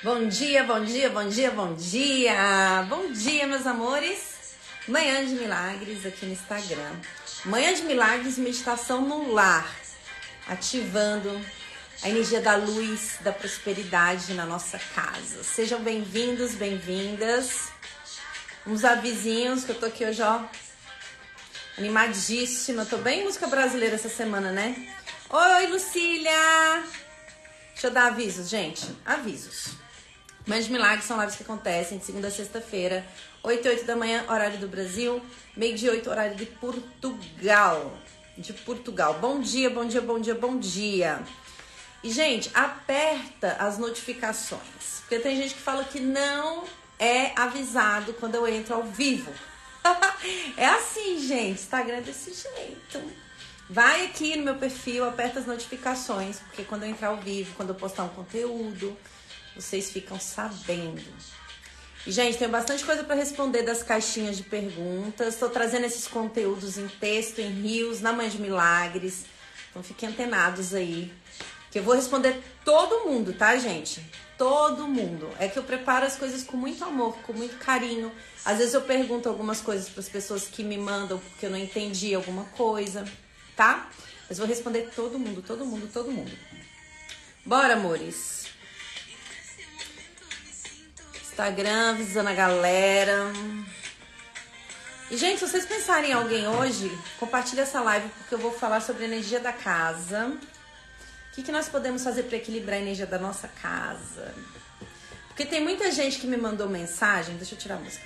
Bom dia, bom dia, bom dia, bom dia! Bom dia, meus amores! Manhã de Milagres aqui no Instagram. Manhã de Milagres, meditação no lar, ativando a energia da luz, da prosperidade na nossa casa. Sejam bem-vindos, bem-vindas. Uns avisinhos que eu tô aqui hoje, ó, animadíssima. tô bem música brasileira essa semana, né? Oi, Lucília! Deixa eu dar avisos, gente. Avisos. Mas milagres são lives que acontecem de segunda a sexta-feira, 8 e 8 da manhã, horário do Brasil, meio de 8, horário de Portugal. De Portugal. Bom dia, bom dia, bom dia, bom dia. E, gente, aperta as notificações. Porque tem gente que fala que não é avisado quando eu entro ao vivo. é assim, gente. Instagram é desse jeito. Vai aqui no meu perfil, aperta as notificações, porque quando eu entrar ao vivo, quando eu postar um conteúdo, vocês ficam sabendo. E, gente, tenho bastante coisa para responder das caixinhas de perguntas. Estou trazendo esses conteúdos em texto, em rios, na Mãe de Milagres. Então fiquem antenados aí. Que eu vou responder todo mundo, tá, gente? Todo mundo. É que eu preparo as coisas com muito amor, com muito carinho. Às vezes eu pergunto algumas coisas para as pessoas que me mandam porque eu não entendi alguma coisa, tá? Mas vou responder todo mundo, todo mundo, todo mundo. Bora, amores. Instagram, avisando a galera. E, gente, se vocês pensarem em alguém hoje, compartilha essa live porque eu vou falar sobre a energia da casa. O que, que nós podemos fazer para equilibrar a energia da nossa casa? Porque tem muita gente que me mandou mensagem. Deixa eu tirar a música.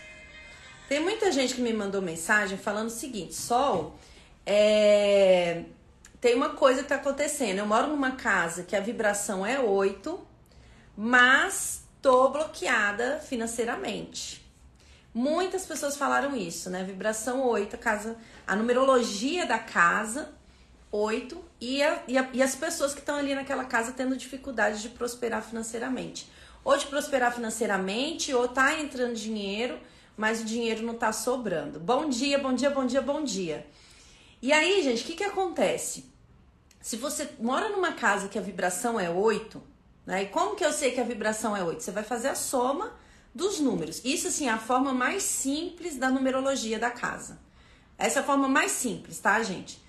Tem muita gente que me mandou mensagem falando o seguinte: Sol, é... tem uma coisa que tá acontecendo. Eu moro numa casa que a vibração é 8, mas tô bloqueada financeiramente. Muitas pessoas falaram isso, né? Vibração 8, a casa, a numerologia da casa 8 e, a, e, a, e as pessoas que estão ali naquela casa tendo dificuldade de prosperar financeiramente. Ou de prosperar financeiramente, ou tá entrando dinheiro, mas o dinheiro não tá sobrando. Bom dia, bom dia, bom dia, bom dia. E aí, gente, o que que acontece? Se você mora numa casa que a vibração é 8, né? E como que eu sei que a vibração é 8? Você vai fazer a soma dos números. Isso, assim, é a forma mais simples da numerologia da casa. Essa é a forma mais simples, tá, gente?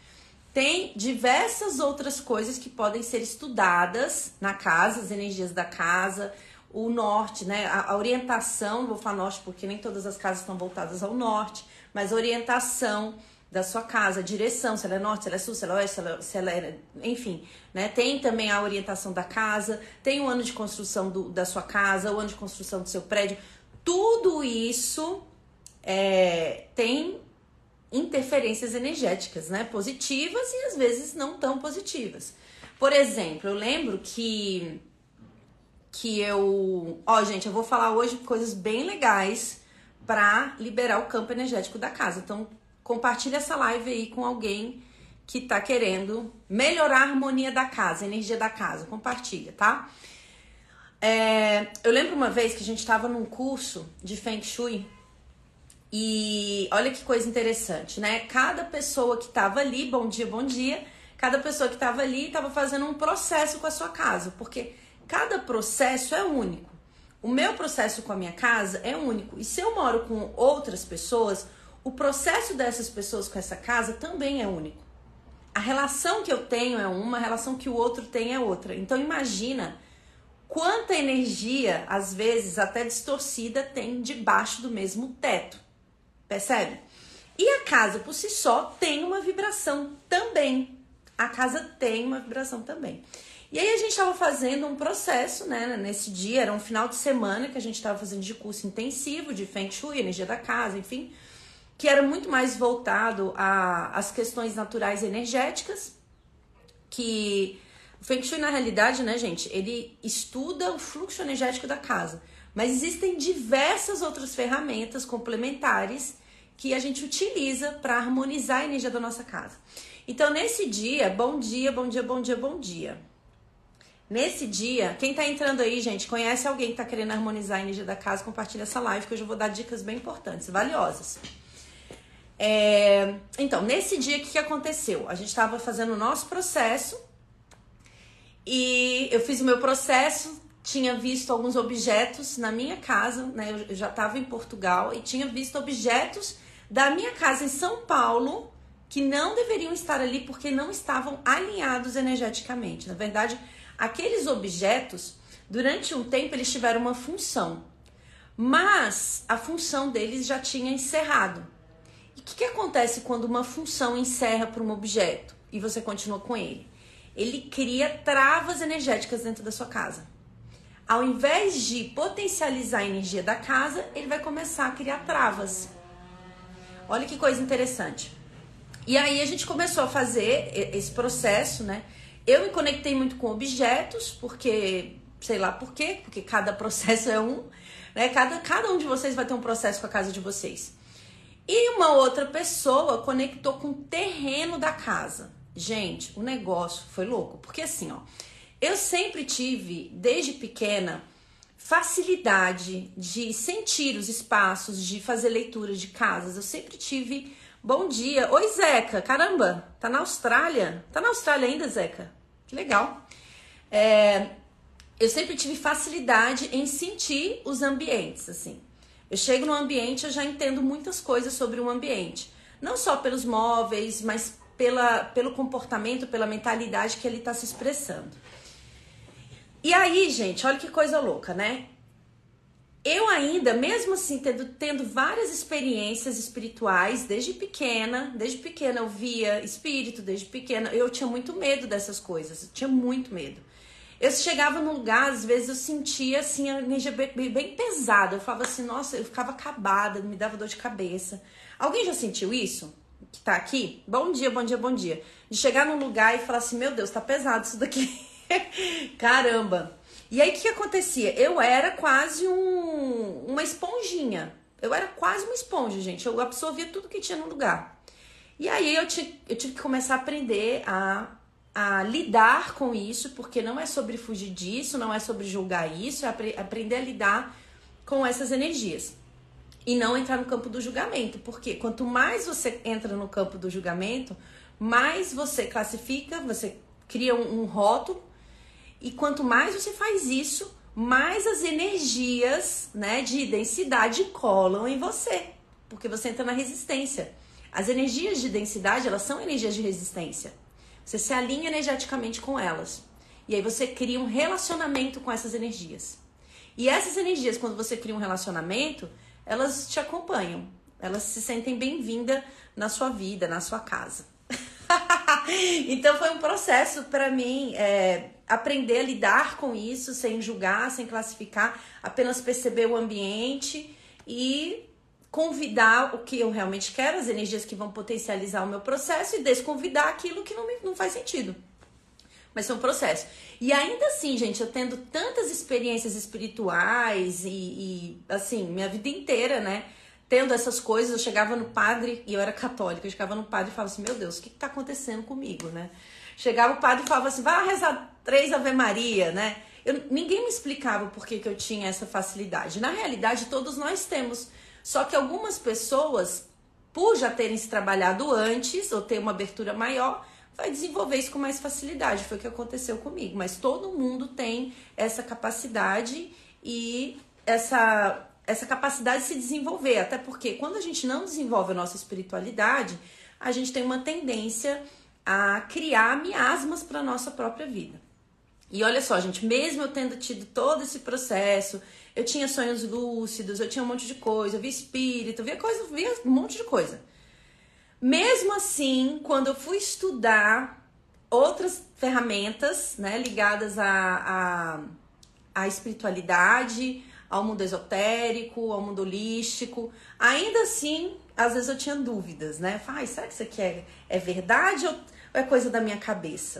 Tem diversas outras coisas que podem ser estudadas na casa, as energias da casa, o norte, né? A, a orientação, vou falar norte porque nem todas as casas estão voltadas ao norte, mas orientação da sua casa, a direção, se ela é norte, se ela é sul, se ela é oeste, se ela, se ela é, enfim, né? Tem também a orientação da casa, tem o ano de construção do, da sua casa, o ano de construção do seu prédio. Tudo isso é, tem interferências energéticas, né? Positivas e às vezes não tão positivas. Por exemplo, eu lembro que que eu, ó, gente, eu vou falar hoje coisas bem legais para liberar o campo energético da casa. Então, compartilha essa live aí com alguém que tá querendo melhorar a harmonia da casa, a energia da casa. Compartilha, tá? É, eu lembro uma vez que a gente estava num curso de Feng Shui e olha que coisa interessante, né? Cada pessoa que estava ali, bom dia, bom dia, cada pessoa que estava ali estava fazendo um processo com a sua casa, porque cada processo é único. O meu processo com a minha casa é único. E se eu moro com outras pessoas, o processo dessas pessoas com essa casa também é único. A relação que eu tenho é uma, a relação que o outro tem é outra. Então imagina quanta energia, às vezes até distorcida, tem debaixo do mesmo teto. Percebe? E a casa por si só tem uma vibração também. A casa tem uma vibração também. E aí a gente estava fazendo um processo, né? Nesse dia, era um final de semana que a gente estava fazendo de curso intensivo de Feng Shui, energia da casa, enfim que era muito mais voltado às questões naturais energéticas, que o Feng Shui, na realidade, né, gente, ele estuda o fluxo energético da casa. Mas existem diversas outras ferramentas complementares que a gente utiliza para harmonizar a energia da nossa casa. Então, nesse dia, bom dia, bom dia, bom dia, bom dia. Nesse dia, quem tá entrando aí, gente, conhece alguém que tá querendo harmonizar a energia da casa, compartilha essa live que eu vou dar dicas bem importantes, valiosas. É, então, nesse dia, o que, aconteceu? A gente estava fazendo o nosso processo e eu fiz o meu processo, tinha visto alguns objetos na minha casa, né? Eu já estava em Portugal e tinha visto objetos da minha casa em São Paulo que não deveriam estar ali porque não estavam alinhados energeticamente. Na verdade, aqueles objetos, durante um tempo, eles tiveram uma função, mas a função deles já tinha encerrado. O que, que acontece quando uma função encerra para um objeto e você continua com ele? Ele cria travas energéticas dentro da sua casa. Ao invés de potencializar a energia da casa, ele vai começar a criar travas. Olha que coisa interessante. E aí a gente começou a fazer esse processo, né? Eu me conectei muito com objetos, porque, sei lá por quê, porque cada processo é um, né? Cada, cada um de vocês vai ter um processo com a casa de vocês. E uma outra pessoa conectou com o terreno da casa. Gente, o negócio foi louco, porque assim, ó, eu sempre tive, desde pequena, facilidade de sentir os espaços, de fazer leitura de casas. Eu sempre tive. Bom dia. Oi, Zeca. Caramba, tá na Austrália? Tá na Austrália ainda, Zeca? Que legal. É, eu sempre tive facilidade em sentir os ambientes, assim. Eu chego no ambiente, eu já entendo muitas coisas sobre o ambiente. Não só pelos móveis, mas pela, pelo comportamento, pela mentalidade que ele está se expressando. E aí, gente, olha que coisa louca, né? Eu ainda, mesmo assim, tendo, tendo várias experiências espirituais desde pequena, desde pequena eu via espírito, desde pequena eu tinha muito medo dessas coisas, eu tinha muito medo. Eu chegava num lugar, às vezes eu sentia assim a energia bem, bem pesada, eu falava assim, nossa, eu ficava acabada, me dava dor de cabeça. Alguém já sentiu isso? Que tá aqui? Bom dia, bom dia, bom dia. De chegar num lugar e falar assim, meu Deus, tá pesado isso daqui. Caramba! E aí o que acontecia? Eu era quase um, uma esponjinha. Eu era quase uma esponja, gente. Eu absorvia tudo que tinha no lugar. E aí eu, tive, eu tive que começar a aprender a, a lidar com isso, porque não é sobre fugir disso, não é sobre julgar isso, é aprender a lidar com essas energias. E não entrar no campo do julgamento, porque quanto mais você entra no campo do julgamento, mais você classifica, você cria um, um rótulo e quanto mais você faz isso, mais as energias né, de densidade colam em você, porque você entra na resistência. As energias de densidade, elas são energias de resistência. Você se alinha energeticamente com elas. E aí você cria um relacionamento com essas energias. E essas energias, quando você cria um relacionamento, elas te acompanham. Elas se sentem bem-vindas na sua vida, na sua casa. então foi um processo para mim é, aprender a lidar com isso sem julgar, sem classificar, apenas perceber o ambiente e convidar o que eu realmente quero, as energias que vão potencializar o meu processo e desconvidar aquilo que não, me, não faz sentido. Mas foi um processo. E ainda assim, gente, eu tendo tantas experiências espirituais e, e assim, minha vida inteira, né? Tendo essas coisas, eu chegava no padre, e eu era católica, eu chegava no padre e falava assim: Meu Deus, o que, que tá acontecendo comigo, né? Chegava o padre e falava assim: vai rezar três Ave Maria, né? Eu, ninguém me explicava por que, que eu tinha essa facilidade. Na realidade, todos nós temos. Só que algumas pessoas, por já terem se trabalhado antes ou ter uma abertura maior, vai desenvolver isso com mais facilidade. Foi o que aconteceu comigo. Mas todo mundo tem essa capacidade e essa, essa capacidade de se desenvolver. Até porque quando a gente não desenvolve a nossa espiritualidade, a gente tem uma tendência a criar miasmas para nossa própria vida. E olha só, gente, mesmo eu tendo tido todo esse processo, eu tinha sonhos lúcidos, eu tinha um monte de coisa, eu via espírito, via coisa, via um monte de coisa. Mesmo assim, quando eu fui estudar outras ferramentas, né, ligadas à, à, à espiritualidade, ao mundo esotérico, ao mundo holístico, ainda assim, às vezes eu tinha dúvidas, né? Ai, será que isso aqui é, é verdade ou ou é coisa da minha cabeça?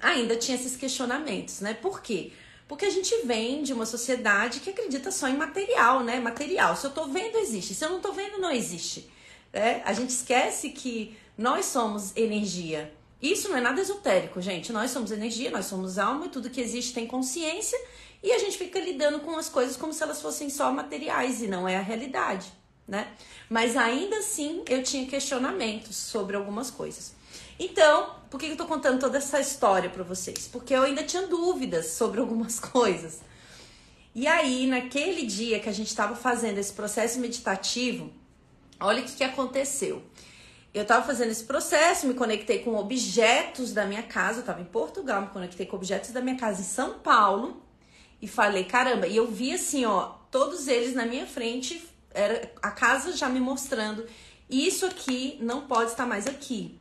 Ainda tinha esses questionamentos, né? Por quê? Porque a gente vem de uma sociedade que acredita só em material, né? Material. Se eu tô vendo, existe. Se eu não tô vendo, não existe. É? A gente esquece que nós somos energia. Isso não é nada esotérico, gente. Nós somos energia, nós somos alma e tudo que existe tem consciência e a gente fica lidando com as coisas como se elas fossem só materiais e não é a realidade, né? Mas ainda assim eu tinha questionamentos sobre algumas coisas. Então, por que eu tô contando toda essa história para vocês? Porque eu ainda tinha dúvidas sobre algumas coisas. E aí, naquele dia que a gente estava fazendo esse processo meditativo, olha o que, que aconteceu. Eu estava fazendo esse processo, me conectei com objetos da minha casa, eu estava em Portugal, me conectei com objetos da minha casa em São Paulo e falei, caramba, e eu vi assim, ó, todos eles na minha frente, era a casa já me mostrando, isso aqui não pode estar mais aqui.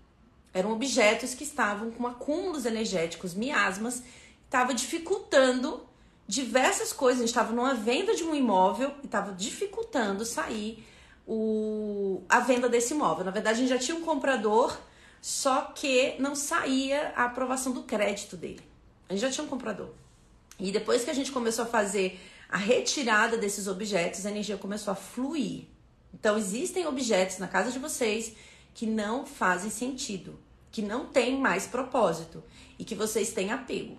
Eram objetos que estavam com acúmulos energéticos, miasmas, estava dificultando diversas coisas. A gente estava numa venda de um imóvel e estava dificultando sair o, a venda desse imóvel. Na verdade, a gente já tinha um comprador, só que não saía a aprovação do crédito dele. A gente já tinha um comprador. E depois que a gente começou a fazer a retirada desses objetos, a energia começou a fluir. Então, existem objetos na casa de vocês que não fazem sentido, que não têm mais propósito e que vocês têm apego.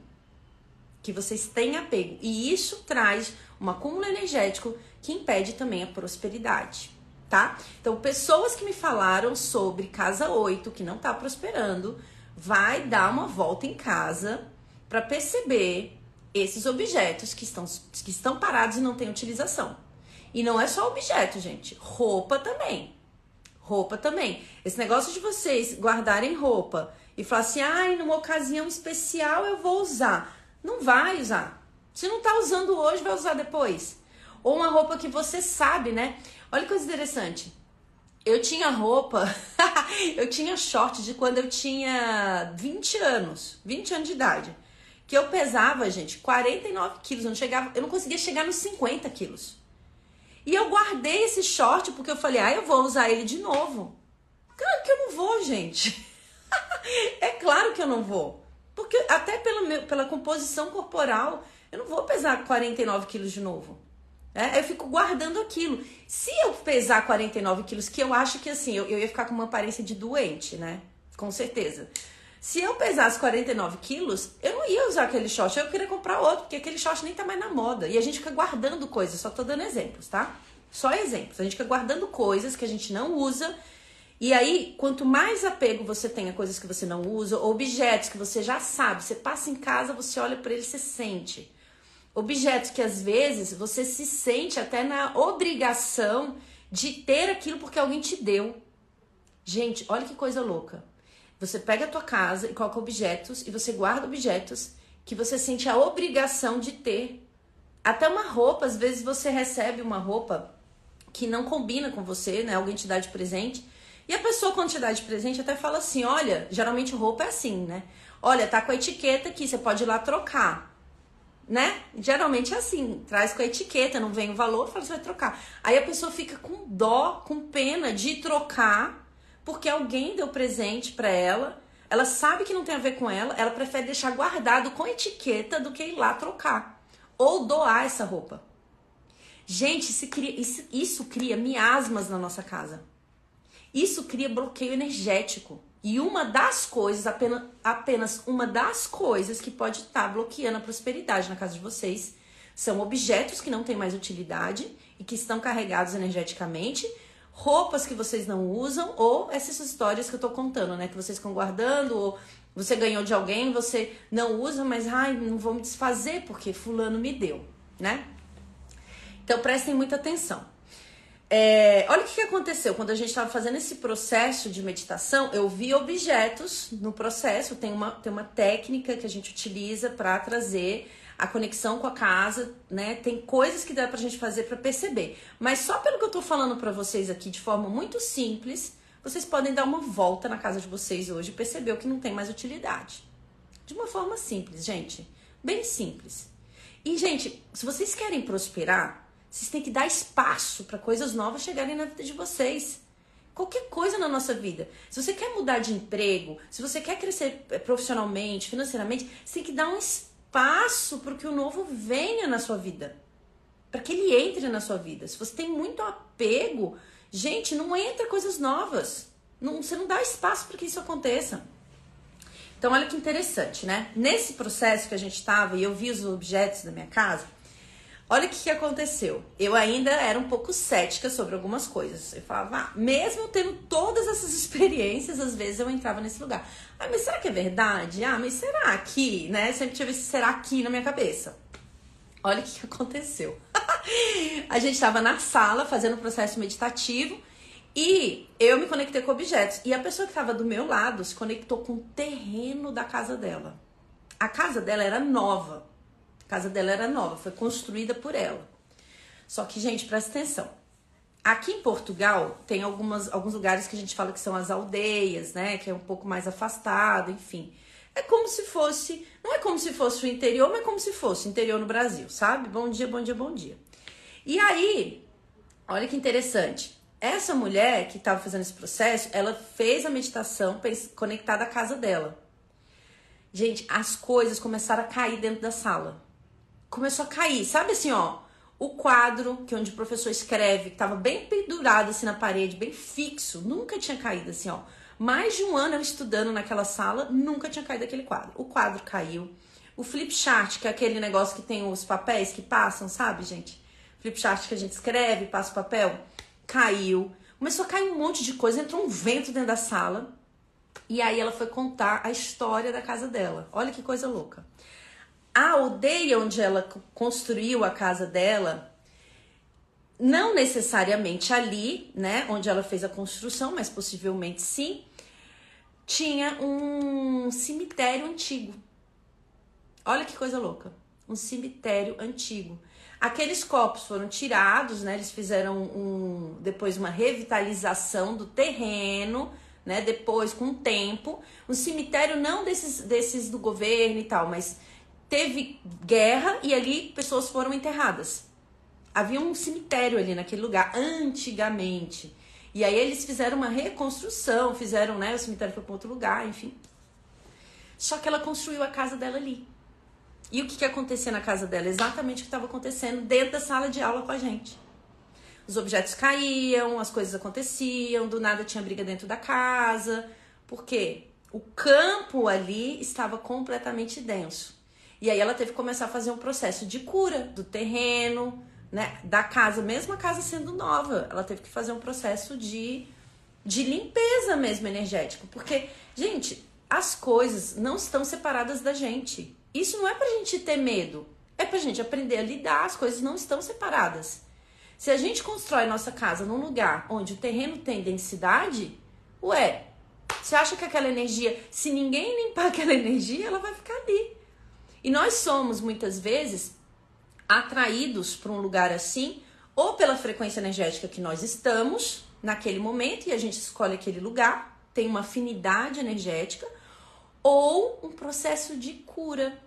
Que vocês têm apego. E isso traz um acúmulo energético que impede também a prosperidade, tá? Então, pessoas que me falaram sobre casa 8, que não tá prosperando, vai dar uma volta em casa para perceber esses objetos que estão, que estão parados e não têm utilização. E não é só objeto, gente. Roupa também. Roupa também. Esse negócio de vocês guardarem roupa e falar assim, ai, numa ocasião especial eu vou usar. Não vai usar. Se não tá usando hoje, vai usar depois. Ou uma roupa que você sabe, né? Olha que coisa interessante. Eu tinha roupa, eu tinha short de quando eu tinha 20 anos, 20 anos de idade. Que eu pesava, gente, 49 quilos. Eu não, chegava, eu não conseguia chegar nos 50 quilos. E eu guardei esse short porque eu falei, ah, eu vou usar ele de novo. Claro que eu não vou, gente. é claro que eu não vou. Porque até pela, meu, pela composição corporal, eu não vou pesar 49 quilos de novo. É, eu fico guardando aquilo. Se eu pesar 49 quilos, que eu acho que assim, eu, eu ia ficar com uma aparência de doente, né? Com certeza. Se eu pesasse 49 quilos, eu não ia usar aquele short, eu queria comprar outro, porque aquele short nem tá mais na moda. E a gente fica guardando coisas, só tô dando exemplos, tá? Só exemplos. A gente fica guardando coisas que a gente não usa. E aí, quanto mais apego você tem a coisas que você não usa, objetos que você já sabe, você passa em casa, você olha para ele, você sente. Objetos que às vezes você se sente até na obrigação de ter aquilo porque alguém te deu. Gente, olha que coisa louca. Você pega a tua casa e coloca objetos e você guarda objetos que você sente a obrigação de ter. Até uma roupa, às vezes você recebe uma roupa que não combina com você, né? Alguém te dá de presente. E a pessoa, quando te dá de presente, até fala assim: olha, geralmente roupa é assim, né? Olha, tá com a etiqueta aqui, você pode ir lá trocar. Né? Geralmente é assim, traz com a etiqueta, não vem o valor, fala, você vai trocar. Aí a pessoa fica com dó, com pena de trocar porque alguém deu presente para ela, ela sabe que não tem a ver com ela, ela prefere deixar guardado com etiqueta do que ir lá trocar ou doar essa roupa. Gente, isso cria, isso, isso cria miasmas na nossa casa. Isso cria bloqueio energético. E uma das coisas, apenas, apenas uma das coisas que pode estar tá bloqueando a prosperidade na casa de vocês são objetos que não têm mais utilidade e que estão carregados energeticamente roupas que vocês não usam ou essas histórias que eu tô contando, né? Que vocês estão guardando ou você ganhou de alguém, você não usa, mas ai, não vou me desfazer porque fulano me deu, né? Então prestem muita atenção. É, olha o que aconteceu quando a gente estava fazendo esse processo de meditação. Eu vi objetos no processo. Tem uma, tem uma técnica que a gente utiliza para trazer a conexão com a casa, né? Tem coisas que dá pra gente fazer para perceber. Mas só pelo que eu tô falando para vocês aqui de forma muito simples, vocês podem dar uma volta na casa de vocês hoje e perceber o que não tem mais utilidade. De uma forma simples, gente. Bem simples. E, gente, se vocês querem prosperar, vocês têm que dar espaço para coisas novas chegarem na vida de vocês. Qualquer coisa na nossa vida. Se você quer mudar de emprego, se você quer crescer profissionalmente, financeiramente, você tem que dar um espaço espaço para que o novo venha na sua vida. Para que ele entre na sua vida. Se você tem muito apego, gente, não entra coisas novas. Não, você não dá espaço para que isso aconteça. Então, olha que interessante, né? Nesse processo que a gente estava e eu vi os objetos da minha casa, Olha o que, que aconteceu. Eu ainda era um pouco cética sobre algumas coisas. Eu falava, ah, mesmo tendo todas essas experiências, às vezes eu entrava nesse lugar. Ah, mas será que é verdade? Ah, mas será que, né? Sempre tive esse será aqui na minha cabeça. Olha o que, que aconteceu. a gente estava na sala fazendo o processo meditativo e eu me conectei com objetos. E a pessoa que estava do meu lado se conectou com o terreno da casa dela. A casa dela era nova. Casa dela era nova, foi construída por ela. Só que, gente, presta atenção. Aqui em Portugal tem algumas, alguns lugares que a gente fala que são as aldeias, né? Que é um pouco mais afastado, enfim. É como se fosse, não é como se fosse o interior, mas é como se fosse interior no Brasil, sabe? Bom dia, bom dia, bom dia. E aí, olha que interessante. Essa mulher que estava fazendo esse processo, ela fez a meditação conectada à casa dela. Gente, as coisas começaram a cair dentro da sala começou a cair. Sabe assim, ó, o quadro que onde o professor escreve, que tava bem pendurado assim na parede, bem fixo, nunca tinha caído assim, ó. Mais de um ano eu estudando naquela sala, nunca tinha caído aquele quadro. O quadro caiu. O flip chart, que é aquele negócio que tem os papéis que passam, sabe, gente? Flip chart que a gente escreve, passa o papel, caiu. Começou a cair um monte de coisa, entrou um vento dentro da sala. E aí ela foi contar a história da casa dela. Olha que coisa louca a aldeia onde ela construiu a casa dela, não necessariamente ali, né, onde ela fez a construção, mas possivelmente sim, tinha um cemitério antigo. Olha que coisa louca. Um cemitério antigo. Aqueles copos foram tirados, né? Eles fizeram um, depois uma revitalização do terreno, né? Depois, com o tempo. Um cemitério não desses, desses do governo e tal, mas teve guerra e ali pessoas foram enterradas. Havia um cemitério ali naquele lugar, antigamente. E aí eles fizeram uma reconstrução, fizeram, né? O cemitério foi para outro lugar, enfim. Só que ela construiu a casa dela ali. E o que, que acontecia na casa dela? Exatamente o que estava acontecendo dentro da sala de aula com a gente. Os objetos caíam, as coisas aconteciam, do nada tinha briga dentro da casa. Por quê? O campo ali estava completamente denso. E aí ela teve que começar a fazer um processo de cura do terreno, né, da casa, mesmo a casa sendo nova, ela teve que fazer um processo de, de limpeza mesmo energético, porque, gente, as coisas não estão separadas da gente. Isso não é pra gente ter medo, é pra gente aprender a lidar, as coisas não estão separadas. Se a gente constrói nossa casa num lugar onde o terreno tem densidade, ué, você acha que aquela energia, se ninguém limpar aquela energia, ela vai ficar ali. E nós somos muitas vezes atraídos para um lugar assim, ou pela frequência energética que nós estamos naquele momento e a gente escolhe aquele lugar, tem uma afinidade energética, ou um processo de cura.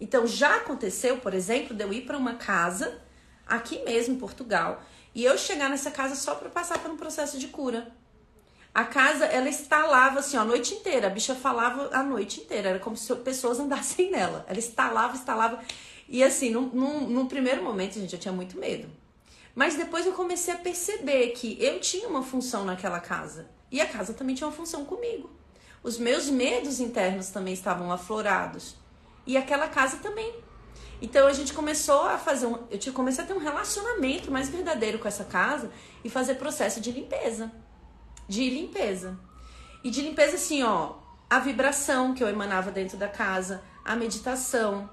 Então já aconteceu, por exemplo, de eu ir para uma casa aqui mesmo em Portugal e eu chegar nessa casa só para passar por um processo de cura. A casa, ela estalava assim, ó, a noite inteira. A bicha falava a noite inteira. Era como se pessoas andassem nela. Ela estalava, estalava. E assim, num, primeiro momento, gente, eu tinha muito medo. Mas depois eu comecei a perceber que eu tinha uma função naquela casa. E a casa também tinha uma função comigo. Os meus medos internos também estavam aflorados. E aquela casa também. Então a gente começou a fazer um. Eu comecei a ter um relacionamento mais verdadeiro com essa casa e fazer processo de limpeza de limpeza. E de limpeza, assim, ó, a vibração que eu emanava dentro da casa, a meditação,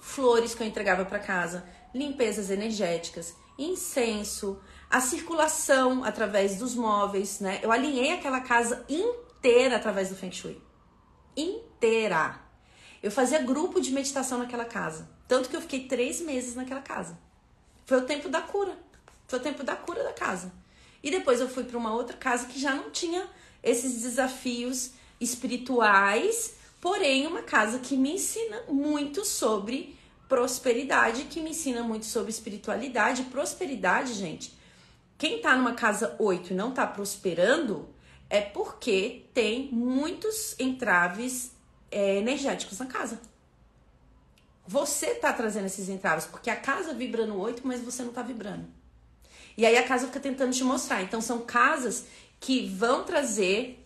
flores que eu entregava para casa, limpezas energéticas, incenso, a circulação através dos móveis, né? Eu alinhei aquela casa inteira através do Feng Shui. Inteira. Eu fazia grupo de meditação naquela casa. Tanto que eu fiquei três meses naquela casa. Foi o tempo da cura. Foi o tempo da cura da casa. E depois eu fui para uma outra casa que já não tinha esses desafios espirituais, porém uma casa que me ensina muito sobre prosperidade, que me ensina muito sobre espiritualidade. Prosperidade, gente, quem tá numa casa 8 e não tá prosperando é porque tem muitos entraves é, energéticos na casa. Você tá trazendo esses entraves, porque a casa vibra no 8, mas você não tá vibrando. E aí a casa fica tentando te mostrar. Então são casas que vão trazer,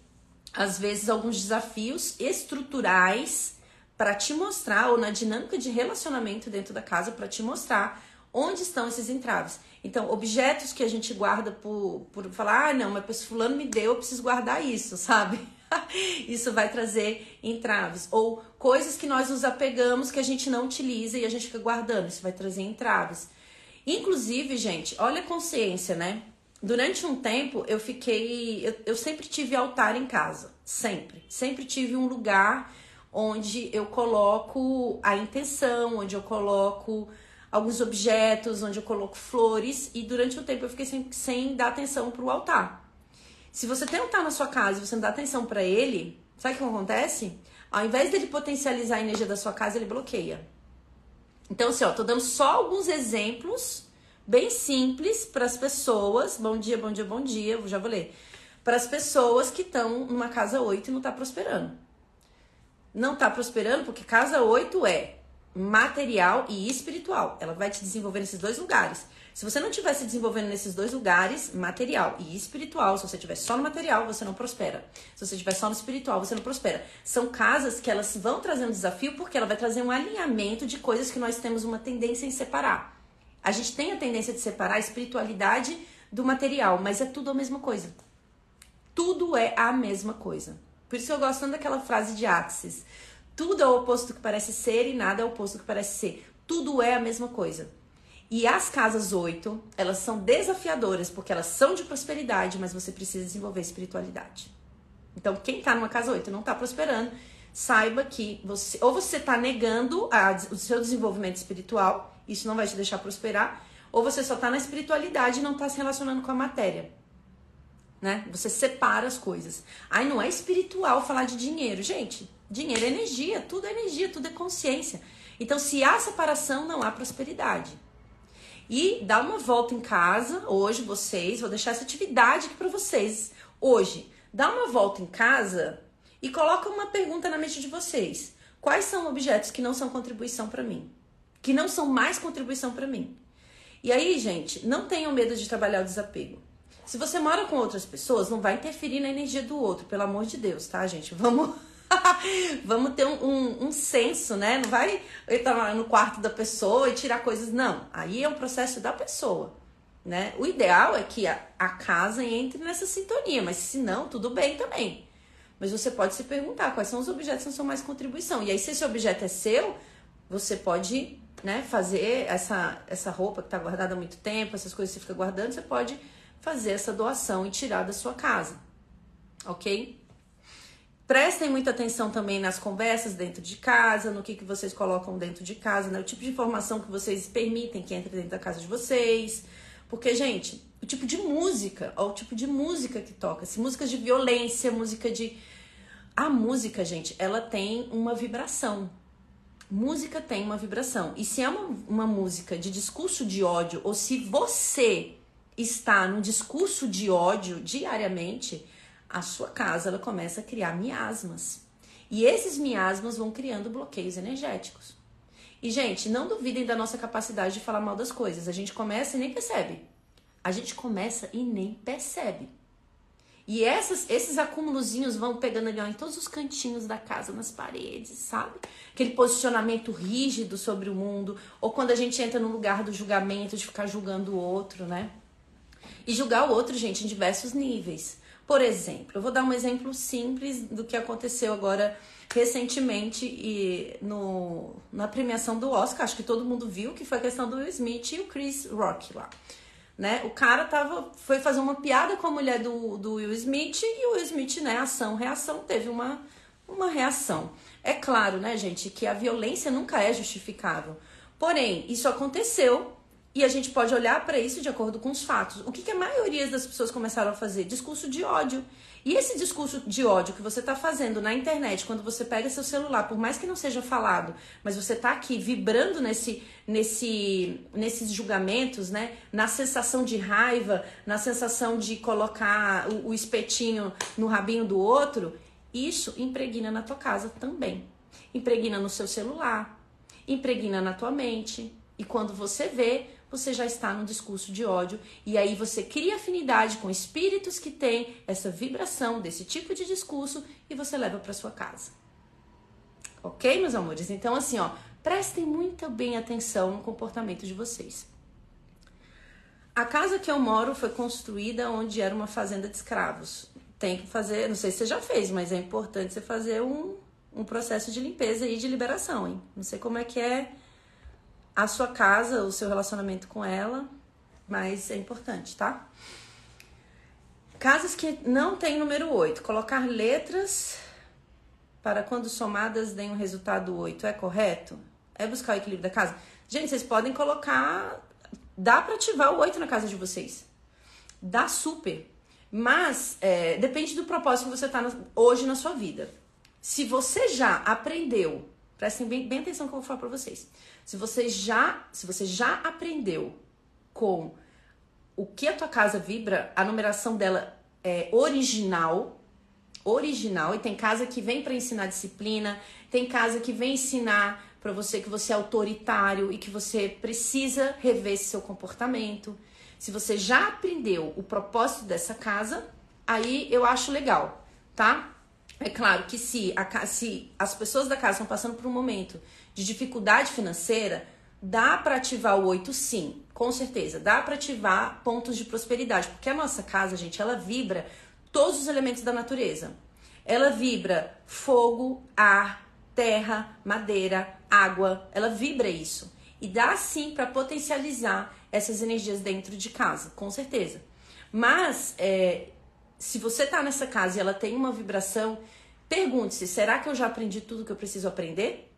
às vezes, alguns desafios estruturais para te mostrar, ou na dinâmica de relacionamento dentro da casa, para te mostrar Onde estão esses entraves? Então, objetos que a gente guarda por, por falar, ah, não, mas fulano me deu, eu preciso guardar isso, sabe? isso vai trazer entraves. Ou coisas que nós nos apegamos que a gente não utiliza e a gente fica guardando, isso vai trazer entraves. Inclusive, gente, olha a consciência, né? Durante um tempo eu fiquei. Eu, eu sempre tive altar em casa. Sempre. Sempre tive um lugar onde eu coloco a intenção, onde eu coloco alguns objetos, onde eu coloco flores. E durante um tempo eu fiquei sem, sem dar atenção pro altar. Se você tem um altar na sua casa e você não dá atenção para ele, sabe o que acontece? Ao invés dele potencializar a energia da sua casa, ele bloqueia. Então, assim, ó, tô dando só alguns exemplos bem simples para as pessoas. Bom dia, bom dia, bom dia. Já vou ler. Para as pessoas que estão numa casa 8 e não tá prosperando. Não tá prosperando porque casa 8 é material e espiritual. Ela vai te desenvolver nesses dois lugares. Se você não estiver se desenvolvendo nesses dois lugares, material e espiritual, se você estiver só no material, você não prospera. Se você estiver só no espiritual, você não prospera. São casas que elas vão trazer um desafio porque ela vai trazer um alinhamento de coisas que nós temos uma tendência em separar. A gente tem a tendência de separar a espiritualidade do material, mas é tudo a mesma coisa. Tudo é a mesma coisa. Por isso eu gosto tanto daquela frase de Axis. Tudo é o oposto do que parece ser e nada é o oposto do que parece ser. Tudo é a mesma coisa. E as casas 8, elas são desafiadoras porque elas são de prosperidade, mas você precisa desenvolver espiritualidade. Então, quem tá numa casa 8 e não tá prosperando, saiba que você ou você tá negando a, o seu desenvolvimento espiritual, isso não vai te deixar prosperar, ou você só tá na espiritualidade e não tá se relacionando com a matéria. Né? Você separa as coisas. Aí não é espiritual falar de dinheiro, gente. Dinheiro é energia, tudo é energia, tudo é consciência. Então, se há separação, não há prosperidade. E dá uma volta em casa, hoje vocês, vou deixar essa atividade aqui para vocês. Hoje, dá uma volta em casa e coloca uma pergunta na mente de vocês. Quais são objetos que não são contribuição para mim? Que não são mais contribuição para mim? E aí, gente, não tenham medo de trabalhar o desapego. Se você mora com outras pessoas, não vai interferir na energia do outro, pelo amor de Deus, tá, gente? Vamos Vamos ter um, um, um, senso, né? Não vai entrar no quarto da pessoa e tirar coisas. Não. Aí é um processo da pessoa. Né? O ideal é que a, a casa entre nessa sintonia, mas se não, tudo bem também. Mas você pode se perguntar quais são os objetos que são mais contribuição. E aí, se esse objeto é seu, você pode né, fazer essa, essa roupa que está guardada há muito tempo, essas coisas que você fica guardando, você pode fazer essa doação e tirar da sua casa. Ok? Prestem muita atenção também nas conversas dentro de casa, no que, que vocês colocam dentro de casa, né? O tipo de informação que vocês permitem que entre dentro da casa de vocês. Porque, gente, o tipo de música, ó, o tipo de música que toca, se músicas de violência, música de. A música, gente, ela tem uma vibração. Música tem uma vibração. E se é uma, uma música de discurso de ódio, ou se você está num discurso de ódio diariamente, a sua casa ela começa a criar miasmas. E esses miasmas vão criando bloqueios energéticos. E, gente, não duvidem da nossa capacidade de falar mal das coisas. A gente começa e nem percebe. A gente começa e nem percebe. E essas, esses acúmulozinhos vão pegando ali ó, em todos os cantinhos da casa, nas paredes, sabe? Aquele posicionamento rígido sobre o mundo. Ou quando a gente entra no lugar do julgamento, de ficar julgando o outro, né? E julgar o outro, gente, em diversos níveis. Por exemplo, eu vou dar um exemplo simples do que aconteceu agora recentemente e no, na premiação do Oscar, acho que todo mundo viu, que foi a questão do Will Smith e o Chris Rock lá. Né? O cara tava, foi fazer uma piada com a mulher do, do Will Smith e o Will Smith, né, ação, reação, teve uma, uma reação. É claro, né, gente, que a violência nunca é justificável. Porém, isso aconteceu e a gente pode olhar para isso de acordo com os fatos. O que, que a maioria das pessoas começaram a fazer? Discurso de ódio. E esse discurso de ódio que você está fazendo na internet, quando você pega seu celular, por mais que não seja falado, mas você está aqui vibrando nesse, nesse, nesses julgamentos, né? Na sensação de raiva, na sensação de colocar o, o espetinho no rabinho do outro, isso impregna na tua casa também. Impregna no seu celular, impregna na tua mente. E quando você vê, você já está no discurso de ódio e aí você cria afinidade com espíritos que têm essa vibração desse tipo de discurso e você leva para sua casa. OK, meus amores? Então assim, ó, prestem muito bem atenção no comportamento de vocês. A casa que eu moro foi construída onde era uma fazenda de escravos. Tem que fazer, não sei se você já fez, mas é importante você fazer um, um processo de limpeza e de liberação, hein? Não sei como é que é a sua casa, o seu relacionamento com ela, mas é importante, tá? Casas que não tem número 8. Colocar letras para quando somadas deem um resultado 8 é correto? É buscar o equilíbrio da casa? Gente, vocês podem colocar. Dá para ativar o 8 na casa de vocês. Dá super. Mas é, depende do propósito que você está hoje na sua vida. Se você já aprendeu, prestem bem, bem atenção que eu vou falar para vocês. Se você já, se você já aprendeu com o que a tua casa vibra, a numeração dela é original, original, e tem casa que vem para ensinar disciplina, tem casa que vem ensinar para você que você é autoritário e que você precisa rever seu comportamento. Se você já aprendeu o propósito dessa casa, aí eu acho legal, tá? É claro que se, a, se as pessoas da casa estão passando por um momento de dificuldade financeira, dá para ativar o 8 sim, com certeza. Dá para ativar pontos de prosperidade, porque a nossa casa, gente, ela vibra todos os elementos da natureza. Ela vibra fogo, ar, terra, madeira, água, ela vibra isso. E dá sim para potencializar essas energias dentro de casa, com certeza. Mas é, se você tá nessa casa e ela tem uma vibração, pergunte-se: será que eu já aprendi tudo que eu preciso aprender?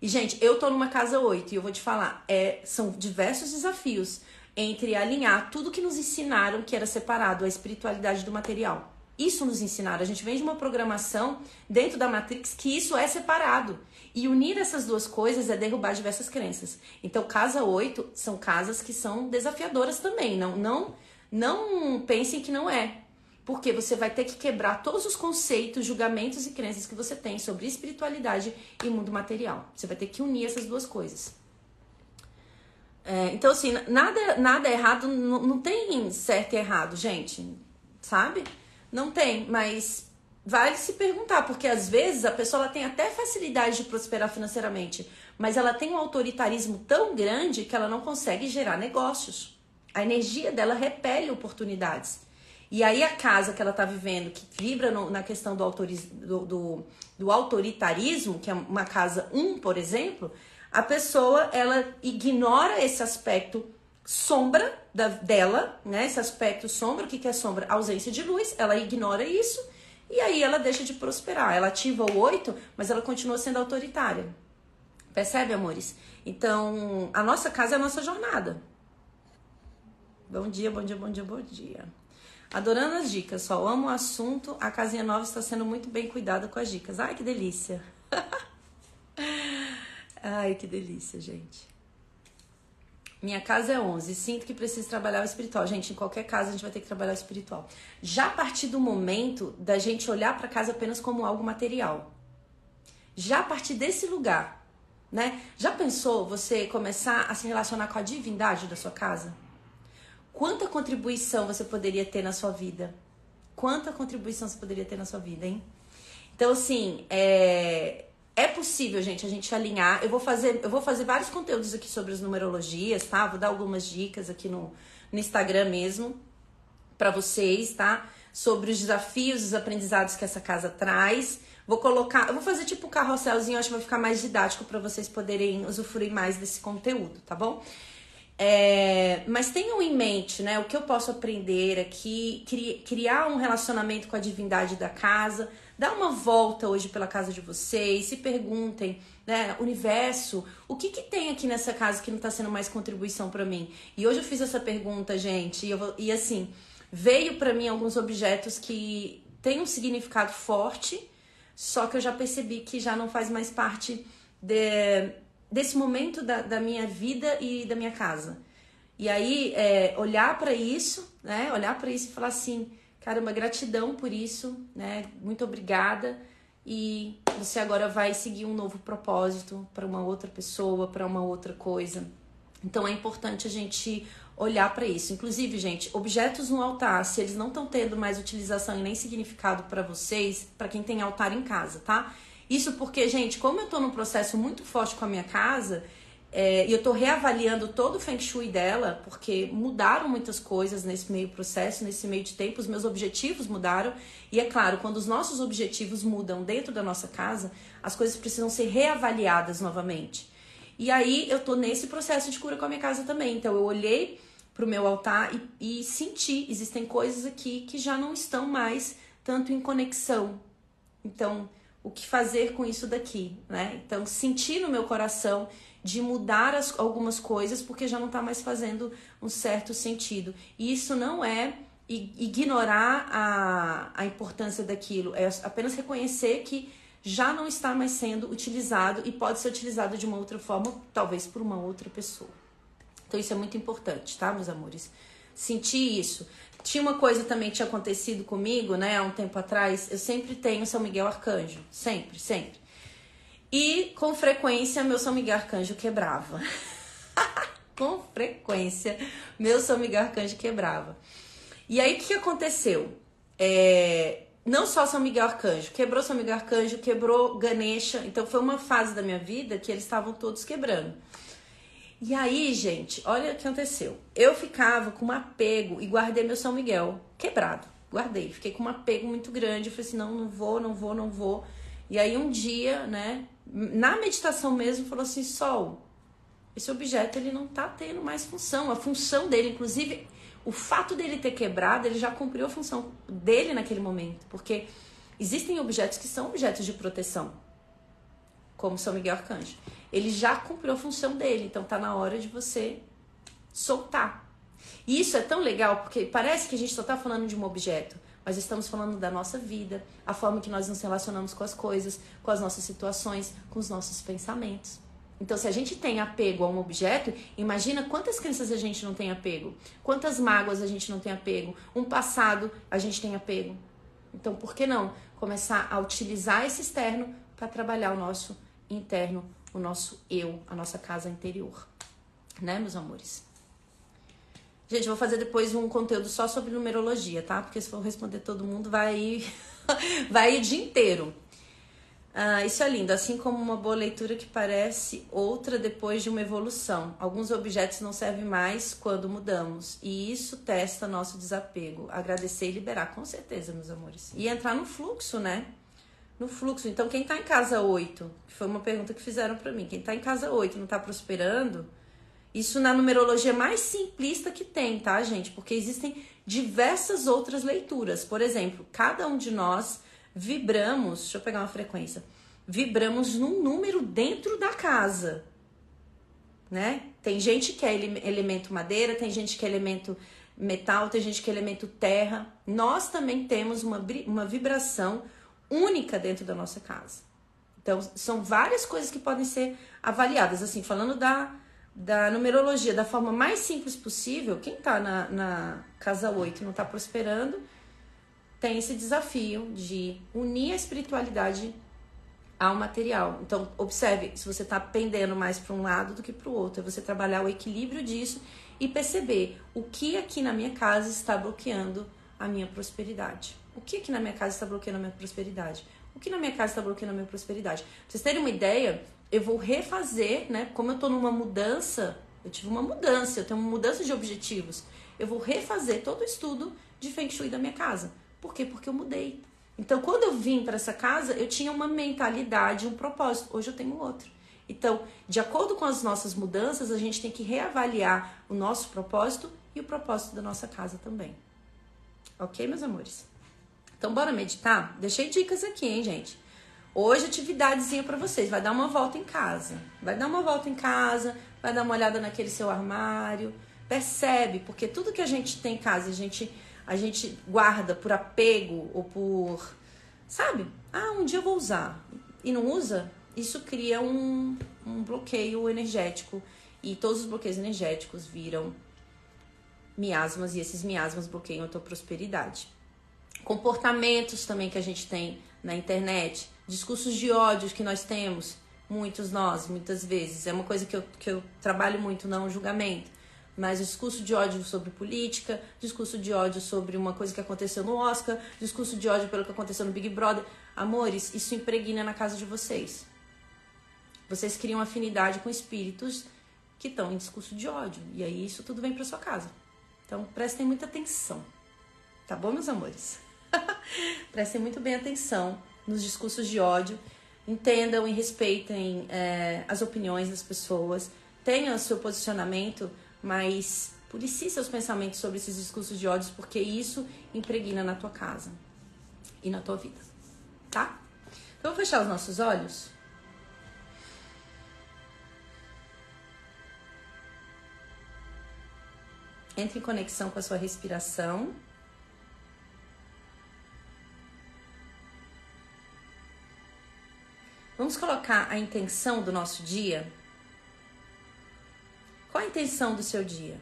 E, gente, eu tô numa casa 8 e eu vou te falar, é, são diversos desafios entre alinhar tudo que nos ensinaram que era separado, a espiritualidade do material. Isso nos ensinaram. A gente vem de uma programação dentro da Matrix que isso é separado. E unir essas duas coisas é derrubar diversas crenças. Então, casa 8 são casas que são desafiadoras também. Não, não, não pensem que não é. Porque você vai ter que quebrar todos os conceitos, julgamentos e crenças que você tem sobre espiritualidade e mundo material. Você vai ter que unir essas duas coisas. É, então, assim, nada, nada é errado, não, não tem certo e errado, gente. Sabe? Não tem, mas vale se perguntar, porque às vezes a pessoa ela tem até facilidade de prosperar financeiramente, mas ela tem um autoritarismo tão grande que ela não consegue gerar negócios. A energia dela repele oportunidades. E aí a casa que ela está vivendo, que vibra no, na questão do, autoriz, do, do, do, autoritarismo, que é uma casa 1, um, por exemplo, a pessoa ela ignora esse aspecto sombra da, dela, né? Esse aspecto sombra, o que, que é sombra? Ausência de luz, ela ignora isso e aí ela deixa de prosperar. Ela ativa o 8, mas ela continua sendo autoritária. Percebe, amores? Então, a nossa casa é a nossa jornada. Bom dia, bom dia, bom dia, bom dia. Adorando as dicas, só amo o assunto. A casinha nova está sendo muito bem cuidada com as dicas. Ai, que delícia. Ai, que delícia, gente. Minha casa é 11. Sinto que preciso trabalhar o espiritual. Gente, em qualquer casa a gente vai ter que trabalhar o espiritual. Já a partir do momento da gente olhar para casa apenas como algo material. Já a partir desse lugar, né? Já pensou você começar a se relacionar com a divindade da sua casa? Quanta contribuição você poderia ter na sua vida? Quanta contribuição você poderia ter na sua vida, hein? Então, assim, é, é possível, gente, a gente alinhar. Eu vou fazer, eu vou fazer vários conteúdos aqui sobre as numerologias, tá? Vou dar algumas dicas aqui no, no Instagram mesmo para vocês, tá? Sobre os desafios, os aprendizados que essa casa traz. Vou colocar, eu vou fazer tipo um carrosselzinho, acho que vai ficar mais didático para vocês poderem usufruir mais desse conteúdo, tá bom? É, mas tenham em mente, né, o que eu posso aprender aqui, criar um relacionamento com a divindade da casa, dar uma volta hoje pela casa de vocês, se perguntem, né, universo, o que que tem aqui nessa casa que não está sendo mais contribuição para mim? E hoje eu fiz essa pergunta, gente, e, e assim, veio para mim alguns objetos que têm um significado forte, só que eu já percebi que já não faz mais parte de desse momento da, da minha vida e da minha casa. E aí, é, olhar para isso, né? Olhar para isso e falar assim, caramba, gratidão por isso, né? Muito obrigada. E você agora vai seguir um novo propósito para uma outra pessoa, para uma outra coisa. Então é importante a gente olhar para isso. Inclusive, gente, objetos no altar, se eles não estão tendo mais utilização e nem significado para vocês, para quem tem altar em casa, tá? Isso porque, gente, como eu tô num processo muito forte com a minha casa, É, e eu tô reavaliando todo o Feng Shui dela, porque mudaram muitas coisas nesse meio processo, nesse meio de tempo, os meus objetivos mudaram. E é claro, quando os nossos objetivos mudam dentro da nossa casa, as coisas precisam ser reavaliadas novamente. E aí eu tô nesse processo de cura com a minha casa também. Então eu olhei pro meu altar e, e senti, existem coisas aqui que já não estão mais tanto em conexão. Então, o que fazer com isso daqui, né? Então, senti no meu coração de mudar as, algumas coisas porque já não está mais fazendo um certo sentido. E isso não é ignorar a, a importância daquilo, é apenas reconhecer que já não está mais sendo utilizado e pode ser utilizado de uma outra forma, talvez por uma outra pessoa. Então isso é muito importante, tá, meus amores? Sentir isso. Tinha uma coisa também que tinha acontecido comigo, né, há um tempo atrás. Eu sempre tenho São Miguel Arcanjo, sempre, sempre. E com frequência meu São Miguel Arcanjo quebrava. com frequência meu São Miguel Arcanjo quebrava. E aí o que aconteceu? É, não só São Miguel Arcanjo, quebrou São Miguel Arcanjo, quebrou Ganesha. Então foi uma fase da minha vida que eles estavam todos quebrando. E aí, gente, olha o que aconteceu. Eu ficava com um apego e guardei meu São Miguel quebrado. Guardei, fiquei com um apego muito grande. Eu falei assim: não, não vou, não vou, não vou. E aí um dia, né, na meditação mesmo, falou assim: Sol, esse objeto ele não tá tendo mais função. A função dele, inclusive, o fato dele ter quebrado, ele já cumpriu a função dele naquele momento. Porque existem objetos que são objetos de proteção, como São Miguel Arcanjo. Ele já cumpriu a função dele, então tá na hora de você soltar. E isso é tão legal porque parece que a gente só tá falando de um objeto, mas estamos falando da nossa vida, a forma que nós nos relacionamos com as coisas, com as nossas situações, com os nossos pensamentos. Então, se a gente tem apego a um objeto, imagina quantas crenças a gente não tem apego, quantas mágoas a gente não tem apego, um passado a gente tem apego. Então, por que não começar a utilizar esse externo para trabalhar o nosso interno, o nosso eu, a nossa casa interior? Né, meus amores? Gente, eu vou fazer depois um conteúdo só sobre numerologia, tá? Porque se for responder todo mundo, vai vai o dia inteiro. Ah, isso é lindo, assim como uma boa leitura que parece outra depois de uma evolução. Alguns objetos não servem mais quando mudamos, e isso testa nosso desapego. Agradecer e liberar, com certeza, meus amores. E entrar no fluxo, né? No fluxo. Então, quem tá em casa 8, que foi uma pergunta que fizeram para mim, quem tá em casa 8 não tá prosperando, isso na numerologia mais simplista que tem, tá, gente? Porque existem diversas outras leituras. Por exemplo, cada um de nós vibramos, deixa eu pegar uma frequência, vibramos num número dentro da casa, né? Tem gente que é elemento madeira, tem gente que é elemento metal, tem gente que é elemento terra. Nós também temos uma, uma vibração única dentro da nossa casa. Então, são várias coisas que podem ser avaliadas. Assim, falando da, da numerologia da forma mais simples possível, quem está na, na casa 8 e não está prosperando, tem esse desafio de unir a espiritualidade ao material. Então, observe se você está pendendo mais para um lado do que para o outro. É você trabalhar o equilíbrio disso e perceber o que aqui na minha casa está bloqueando a minha prosperidade. O que aqui na minha casa está bloqueando a minha prosperidade? O que na minha casa está bloqueando a minha prosperidade? Pra vocês terem uma ideia, eu vou refazer, né? Como eu tô numa mudança, eu tive uma mudança, eu tenho uma mudança de objetivos. Eu vou refazer todo o estudo de Feng Shui da minha casa. Por quê? Porque eu mudei. Então, quando eu vim para essa casa, eu tinha uma mentalidade, um propósito. Hoje eu tenho outro. Então, de acordo com as nossas mudanças, a gente tem que reavaliar o nosso propósito e o propósito da nossa casa também. Ok, meus amores? Então, bora meditar? Deixei dicas aqui, hein, gente? Hoje, atividadezinha para vocês. Vai dar uma volta em casa. Vai dar uma volta em casa, vai dar uma olhada naquele seu armário. Percebe, porque tudo que a gente tem em casa, a gente, a gente guarda por apego ou por. Sabe? Ah, um dia eu vou usar. E não usa, isso cria um, um bloqueio energético. E todos os bloqueios energéticos viram miasmas e esses miasmas bloqueiam a tua prosperidade. Comportamentos também que a gente tem na internet discursos de ódio que nós temos, muitos nós, muitas vezes. É uma coisa que eu, que eu trabalho muito, não julgamento. Mas discurso de ódio sobre política, discurso de ódio sobre uma coisa que aconteceu no Oscar, discurso de ódio pelo que aconteceu no Big Brother. Amores, isso impregna na casa de vocês. Vocês criam afinidade com espíritos que estão em discurso de ódio. E aí isso tudo vem para sua casa. Então prestem muita atenção. Tá bom, meus amores? prestem muito bem atenção nos discursos de ódio. Entendam e respeitem é, as opiniões das pessoas. Tenham o seu posicionamento, mas policie seus pensamentos sobre esses discursos de ódio, porque isso impregna na tua casa e na tua vida. Tá? Então, vamos fechar os nossos olhos? Entre em conexão com a sua respiração. Vamos colocar a intenção do nosso dia? Qual a intenção do seu dia?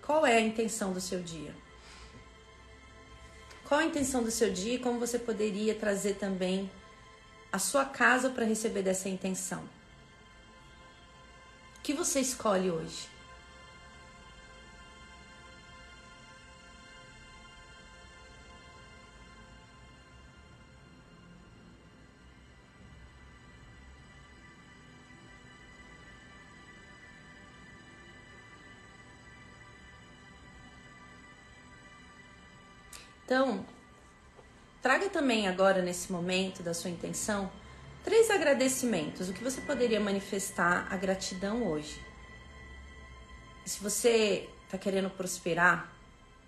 Qual é a intenção do seu dia? Qual a intenção do seu dia e como você poderia trazer também a sua casa para receber dessa intenção? O que você escolhe hoje? Então, traga também agora, nesse momento da sua intenção, três agradecimentos. O que você poderia manifestar a gratidão hoje? Se você está querendo prosperar,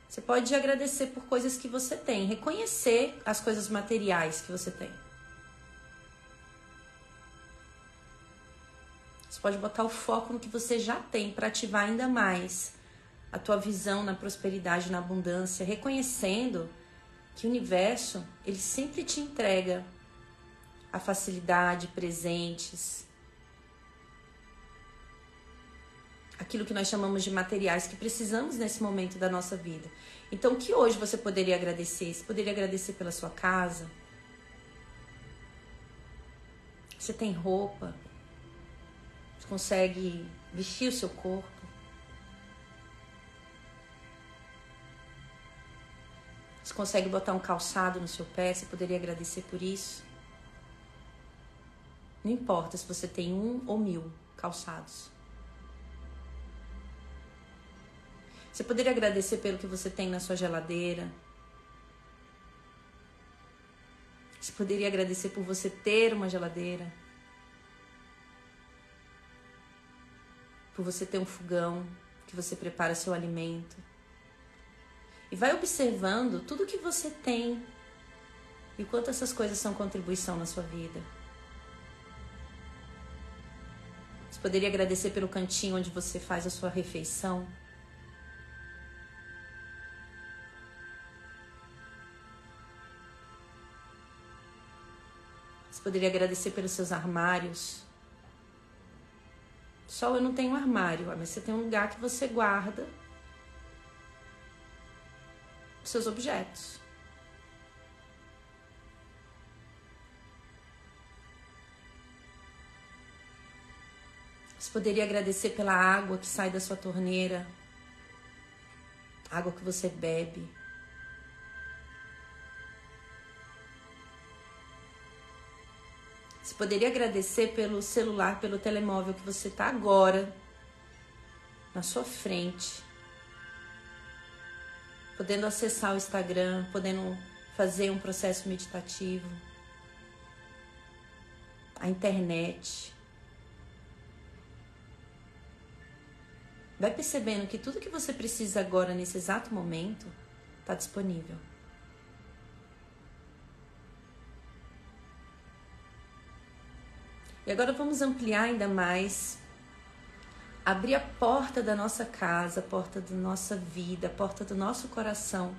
você pode agradecer por coisas que você tem, reconhecer as coisas materiais que você tem. Você pode botar o foco no que você já tem para ativar ainda mais a tua visão na prosperidade, na abundância, reconhecendo que o universo, ele sempre te entrega a facilidade, presentes, aquilo que nós chamamos de materiais que precisamos nesse momento da nossa vida. Então, o que hoje você poderia agradecer? Você poderia agradecer pela sua casa? Você tem roupa? Você consegue vestir o seu corpo? Você consegue botar um calçado no seu pé, você poderia agradecer por isso. Não importa se você tem um ou mil calçados. Você poderia agradecer pelo que você tem na sua geladeira. Você poderia agradecer por você ter uma geladeira. Por você ter um fogão que você prepara seu alimento. E vai observando tudo que você tem e quanto essas coisas são contribuição na sua vida. Você poderia agradecer pelo cantinho onde você faz a sua refeição. Você poderia agradecer pelos seus armários. Só eu não tenho armário, mas você tem um lugar que você guarda seus objetos. Você poderia agradecer pela água que sai da sua torneira, água que você bebe. Você poderia agradecer pelo celular, pelo telemóvel que você está agora na sua frente podendo acessar o Instagram, podendo fazer um processo meditativo, a internet. Vai percebendo que tudo que você precisa agora, nesse exato momento, está disponível. E agora vamos ampliar ainda mais abrir a porta da nossa casa, a porta da nossa vida, a porta do nosso coração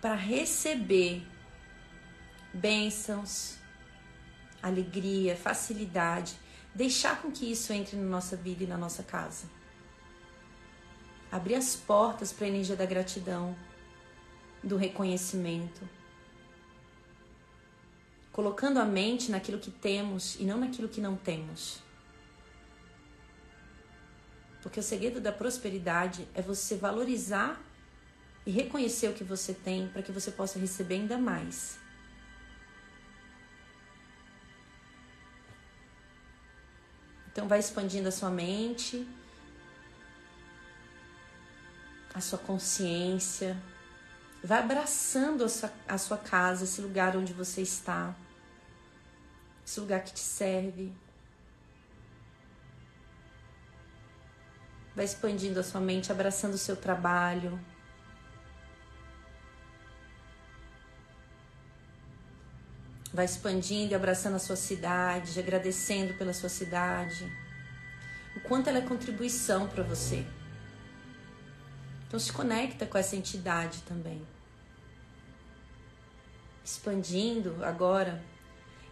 para receber bênçãos, alegria, facilidade, deixar com que isso entre na nossa vida e na nossa casa. Abrir as portas para a energia da gratidão, do reconhecimento. Colocando a mente naquilo que temos e não naquilo que não temos. Porque o segredo da prosperidade é você valorizar e reconhecer o que você tem para que você possa receber ainda mais. Então vai expandindo a sua mente, a sua consciência, vai abraçando a sua, a sua casa, esse lugar onde você está, esse lugar que te serve. Vai expandindo a sua mente, abraçando o seu trabalho. Vai expandindo e abraçando a sua cidade, agradecendo pela sua cidade. O quanto ela é contribuição para você. Então se conecta com essa entidade também. Expandindo agora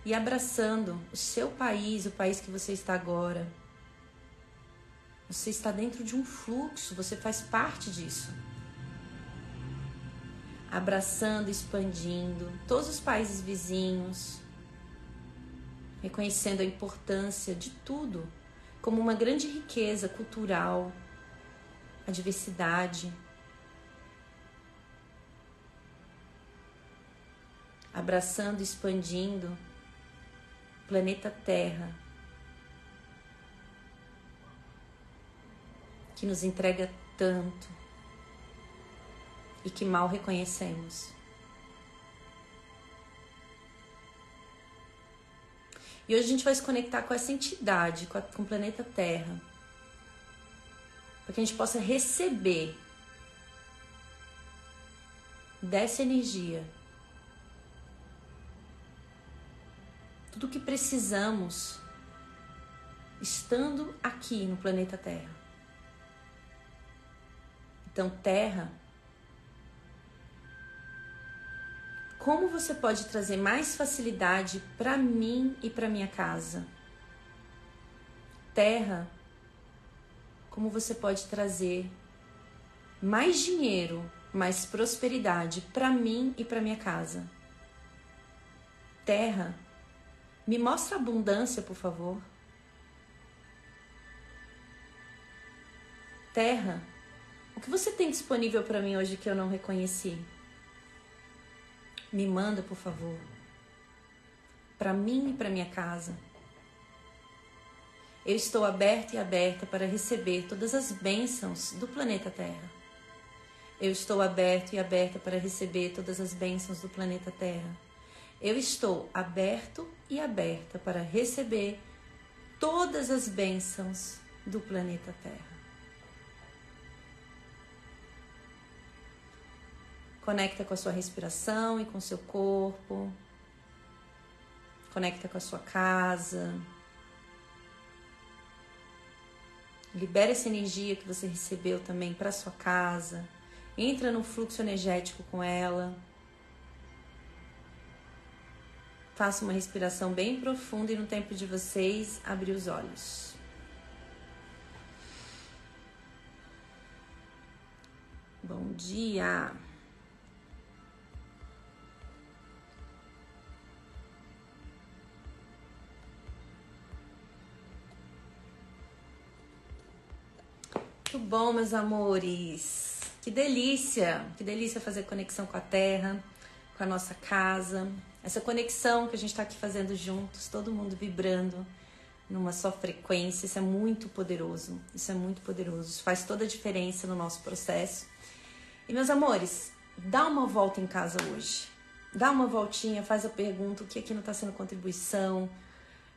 e abraçando o seu país, o país que você está agora. Você está dentro de um fluxo, você faz parte disso. Abraçando, expandindo todos os países vizinhos, reconhecendo a importância de tudo como uma grande riqueza cultural, a diversidade. Abraçando, expandindo o planeta Terra, que nos entrega tanto e que mal reconhecemos. E hoje a gente vai se conectar com essa entidade, com, a, com o planeta Terra para que a gente possa receber dessa energia tudo o que precisamos estando aqui no planeta Terra. Então, Terra, como você pode trazer mais facilidade para mim e para minha casa? Terra, como você pode trazer mais dinheiro, mais prosperidade para mim e para minha casa. Terra, me mostra abundância, por favor. Terra, o que você tem disponível para mim hoje que eu não reconheci? Me manda, por favor. Para mim e para minha casa. Eu estou aberta e aberta para receber todas as bênçãos do planeta Terra. Eu estou aberto e aberta para receber todas as bênçãos do planeta Terra. Eu estou aberto e aberta para receber todas as bênçãos do planeta Terra. Conecta com a sua respiração e com o seu corpo. Conecta com a sua casa. Libera essa energia que você recebeu também para sua casa. Entra no fluxo energético com ela. Faça uma respiração bem profunda e no tempo de vocês abrir os olhos. Bom dia. Muito bom, meus amores. Que delícia, que delícia fazer conexão com a terra, com a nossa casa. Essa conexão que a gente está aqui fazendo juntos, todo mundo vibrando numa só frequência. Isso é muito poderoso. Isso é muito poderoso. Isso faz toda a diferença no nosso processo. E meus amores, dá uma volta em casa hoje. Dá uma voltinha, faz a pergunta: o que aqui não está sendo contribuição?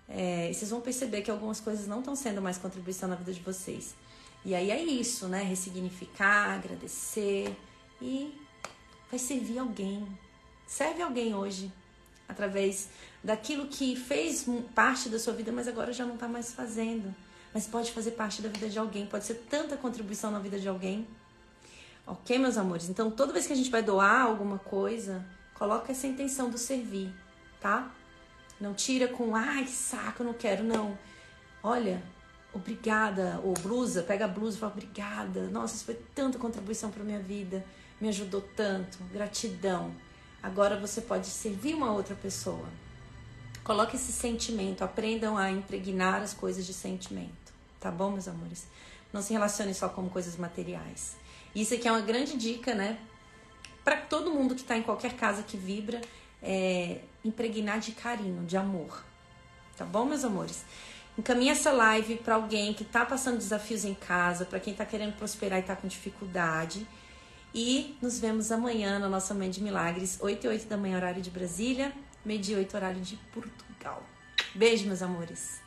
É, vocês vão perceber que algumas coisas não estão sendo mais contribuição na vida de vocês. E aí é isso, né? Ressignificar, agradecer e vai servir alguém. Serve alguém hoje através daquilo que fez parte da sua vida, mas agora já não está mais fazendo. Mas pode fazer parte da vida de alguém, pode ser tanta contribuição na vida de alguém. Ok, meus amores? Então, toda vez que a gente vai doar alguma coisa, coloca essa intenção do servir, tá? Não tira com, ai, saco, não quero, não. Olha, obrigada, ou blusa, pega a blusa e fala obrigada, nossa, isso foi tanta contribuição para minha vida, me ajudou tanto, gratidão. Agora você pode servir uma outra pessoa. Coloque esse sentimento, aprendam a impregnar as coisas de sentimento, tá bom, meus amores? Não se relacione só com coisas materiais. Isso aqui é uma grande dica, né? Para todo mundo que está em qualquer casa que vibra, é impregnar de carinho, de amor. Tá bom, meus amores? Encaminha essa live para alguém que está passando desafios em casa, para quem está querendo prosperar e está com dificuldade. E nos vemos amanhã na nossa Mãe de Milagres, 8 e 8 da manhã, horário de Brasília, meio dia 8, horário de Portugal. Beijo, meus amores.